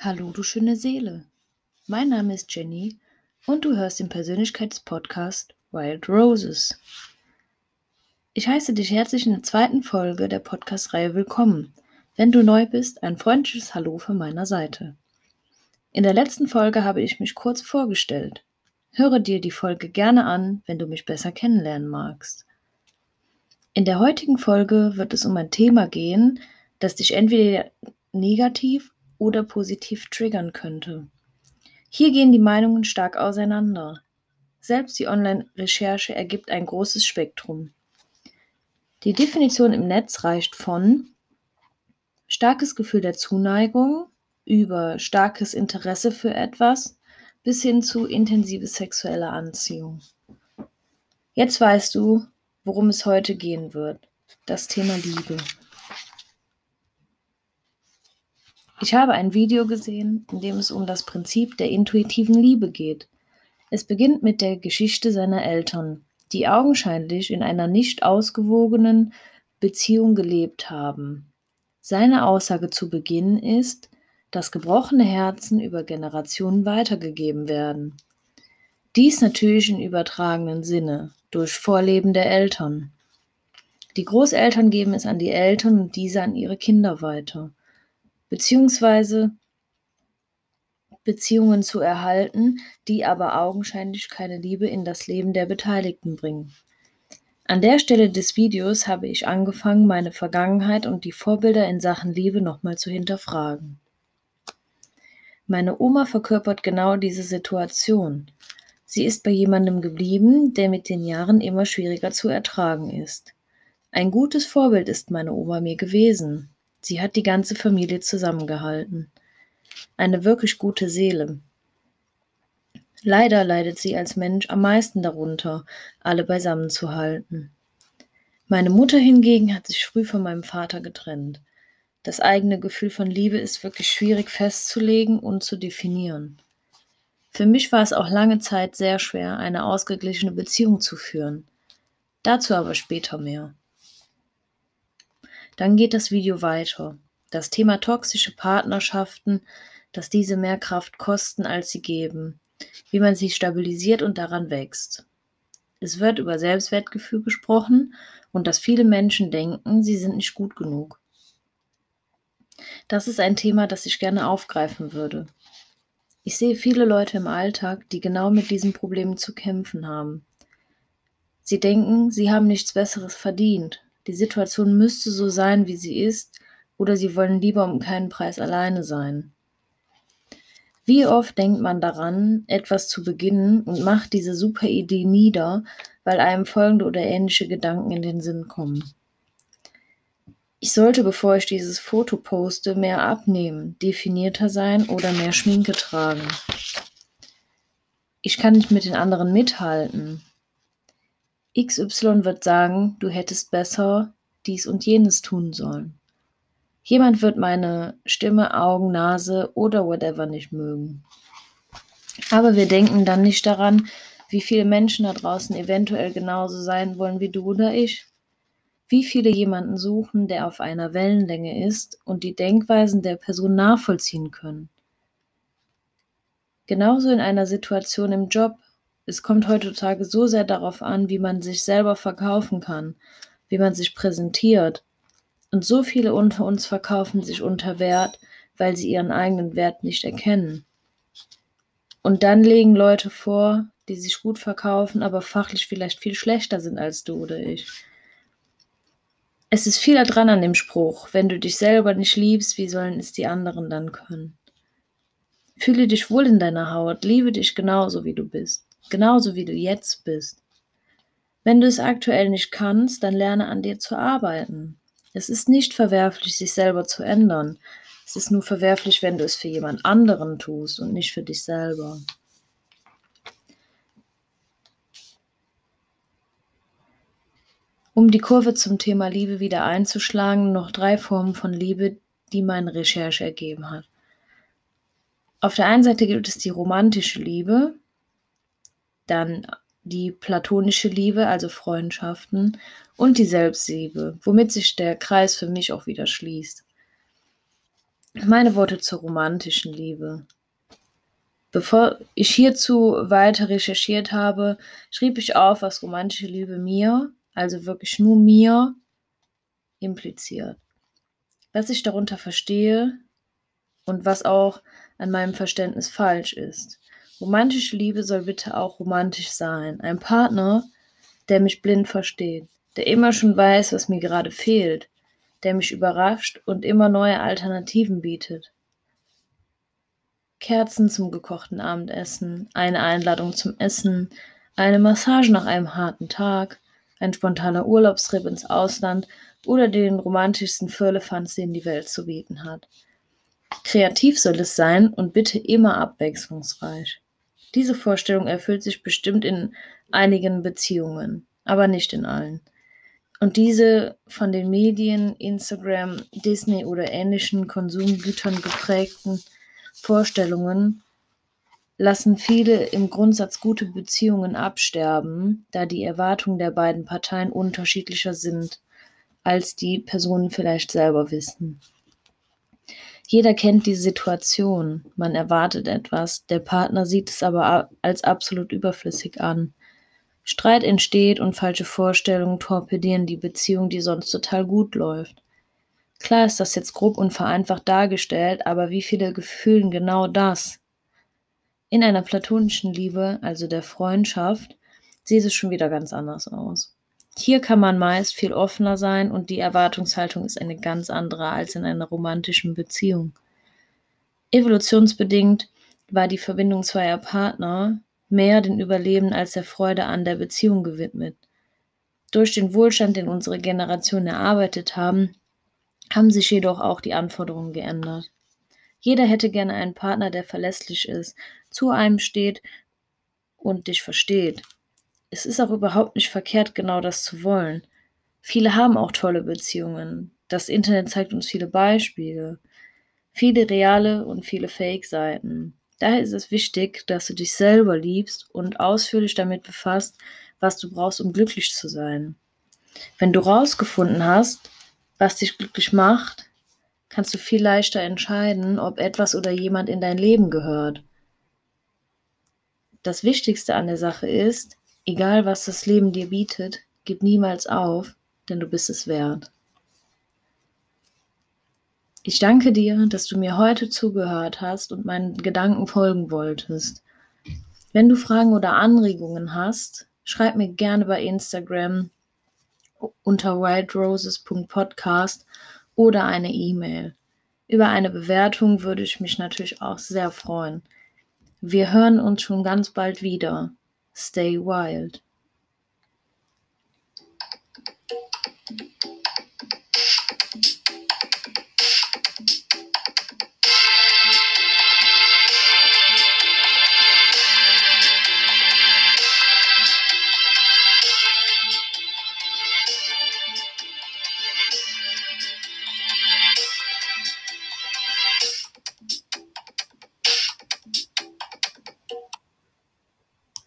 Hallo, du schöne Seele. Mein Name ist Jenny und du hörst den Persönlichkeitspodcast Wild Roses. Ich heiße dich herzlich in der zweiten Folge der Podcast-Reihe willkommen. Wenn du neu bist, ein freundliches Hallo von meiner Seite. In der letzten Folge habe ich mich kurz vorgestellt. Höre dir die Folge gerne an, wenn du mich besser kennenlernen magst. In der heutigen Folge wird es um ein Thema gehen, das dich entweder negativ oder positiv triggern könnte. Hier gehen die Meinungen stark auseinander. Selbst die Online-Recherche ergibt ein großes Spektrum. Die Definition im Netz reicht von starkes Gefühl der Zuneigung über starkes Interesse für etwas bis hin zu intensive sexuelle Anziehung. Jetzt weißt du, worum es heute gehen wird. Das Thema Liebe. Ich habe ein Video gesehen, in dem es um das Prinzip der intuitiven Liebe geht. Es beginnt mit der Geschichte seiner Eltern, die augenscheinlich in einer nicht ausgewogenen Beziehung gelebt haben. Seine Aussage zu Beginn ist, dass gebrochene Herzen über Generationen weitergegeben werden. Dies natürlich in übertragenen Sinne, durch Vorleben der Eltern. Die Großeltern geben es an die Eltern und diese an ihre Kinder weiter beziehungsweise Beziehungen zu erhalten, die aber augenscheinlich keine Liebe in das Leben der Beteiligten bringen. An der Stelle des Videos habe ich angefangen, meine Vergangenheit und die Vorbilder in Sachen Liebe nochmal zu hinterfragen. Meine Oma verkörpert genau diese Situation. Sie ist bei jemandem geblieben, der mit den Jahren immer schwieriger zu ertragen ist. Ein gutes Vorbild ist meine Oma mir gewesen. Sie hat die ganze Familie zusammengehalten. Eine wirklich gute Seele. Leider leidet sie als Mensch am meisten darunter, alle beisammen zu halten. Meine Mutter hingegen hat sich früh von meinem Vater getrennt. Das eigene Gefühl von Liebe ist wirklich schwierig festzulegen und zu definieren. Für mich war es auch lange Zeit sehr schwer, eine ausgeglichene Beziehung zu führen. Dazu aber später mehr. Dann geht das Video weiter. Das Thema toxische Partnerschaften, dass diese mehr Kraft kosten, als sie geben. Wie man sich stabilisiert und daran wächst. Es wird über Selbstwertgefühl gesprochen und dass viele Menschen denken, sie sind nicht gut genug. Das ist ein Thema, das ich gerne aufgreifen würde. Ich sehe viele Leute im Alltag, die genau mit diesen Problemen zu kämpfen haben. Sie denken, sie haben nichts Besseres verdient, die Situation müsste so sein, wie sie ist, oder sie wollen lieber um keinen Preis alleine sein. Wie oft denkt man daran, etwas zu beginnen und macht diese super Idee nieder, weil einem folgende oder ähnliche Gedanken in den Sinn kommen. Ich sollte, bevor ich dieses Foto poste, mehr abnehmen, definierter sein oder mehr Schminke tragen. Ich kann nicht mit den anderen mithalten. XY wird sagen, du hättest besser dies und jenes tun sollen. Jemand wird meine Stimme, Augen, Nase oder whatever nicht mögen. Aber wir denken dann nicht daran, wie viele Menschen da draußen eventuell genauso sein wollen wie du oder ich. Wie viele jemanden suchen, der auf einer Wellenlänge ist und die Denkweisen der Person nachvollziehen können. Genauso in einer Situation im Job, es kommt heutzutage so sehr darauf an, wie man sich selber verkaufen kann, wie man sich präsentiert. Und so viele unter uns verkaufen sich unter Wert, weil sie ihren eigenen Wert nicht erkennen. Und dann legen Leute vor, die sich gut verkaufen, aber fachlich vielleicht viel schlechter sind als du oder ich. Es ist viel dran an dem Spruch, wenn du dich selber nicht liebst, wie sollen es die anderen dann können? Fühle dich wohl in deiner Haut, liebe dich genauso, wie du bist genauso wie du jetzt bist. Wenn du es aktuell nicht kannst, dann lerne an dir zu arbeiten. Es ist nicht verwerflich, sich selber zu ändern. Es ist nur verwerflich, wenn du es für jemand anderen tust und nicht für dich selber. Um die Kurve zum Thema Liebe wieder einzuschlagen, noch drei Formen von Liebe, die meine Recherche ergeben hat. Auf der einen Seite gibt es die romantische Liebe, dann die platonische Liebe, also Freundschaften und die Selbstliebe, womit sich der Kreis für mich auch wieder schließt. Meine Worte zur romantischen Liebe. Bevor ich hierzu weiter recherchiert habe, schrieb ich auf, was romantische Liebe mir, also wirklich nur mir, impliziert. Was ich darunter verstehe und was auch an meinem Verständnis falsch ist. Romantische Liebe soll bitte auch romantisch sein. Ein Partner, der mich blind versteht, der immer schon weiß, was mir gerade fehlt, der mich überrascht und immer neue Alternativen bietet. Kerzen zum gekochten Abendessen, eine Einladung zum Essen, eine Massage nach einem harten Tag, ein spontaner Urlaubstrip ins Ausland oder den romantischsten Firlefanz, den die Welt zu bieten hat. Kreativ soll es sein und bitte immer abwechslungsreich. Diese Vorstellung erfüllt sich bestimmt in einigen Beziehungen, aber nicht in allen. Und diese von den Medien, Instagram, Disney oder ähnlichen Konsumgütern geprägten Vorstellungen lassen viele im Grundsatz gute Beziehungen absterben, da die Erwartungen der beiden Parteien unterschiedlicher sind, als die Personen vielleicht selber wissen. Jeder kennt die Situation, man erwartet etwas, der Partner sieht es aber als absolut überflüssig an. Streit entsteht und falsche Vorstellungen torpedieren die Beziehung, die sonst total gut läuft. Klar ist das jetzt grob und vereinfacht dargestellt, aber wie viele gefühlen genau das? In einer platonischen Liebe, also der Freundschaft, sieht es schon wieder ganz anders aus. Hier kann man meist viel offener sein und die Erwartungshaltung ist eine ganz andere als in einer romantischen Beziehung. Evolutionsbedingt war die Verbindung zweier Partner mehr den Überleben als der Freude an der Beziehung gewidmet. Durch den Wohlstand, den unsere Generation erarbeitet haben, haben sich jedoch auch die Anforderungen geändert. Jeder hätte gerne einen Partner, der verlässlich ist, zu einem steht und dich versteht. Es ist auch überhaupt nicht verkehrt, genau das zu wollen. Viele haben auch tolle Beziehungen. Das Internet zeigt uns viele Beispiele. Viele reale und viele Fake-Seiten. Daher ist es wichtig, dass du dich selber liebst und ausführlich damit befasst, was du brauchst, um glücklich zu sein. Wenn du rausgefunden hast, was dich glücklich macht, kannst du viel leichter entscheiden, ob etwas oder jemand in dein Leben gehört. Das Wichtigste an der Sache ist, egal was das Leben dir bietet, gib niemals auf, denn du bist es wert. Ich danke dir, dass du mir heute zugehört hast und meinen Gedanken folgen wolltest. Wenn du Fragen oder Anregungen hast, schreib mir gerne bei Instagram unter whiteroses.podcast oder eine E-Mail. Über eine Bewertung würde ich mich natürlich auch sehr freuen. Wir hören uns schon ganz bald wieder. Stay wild.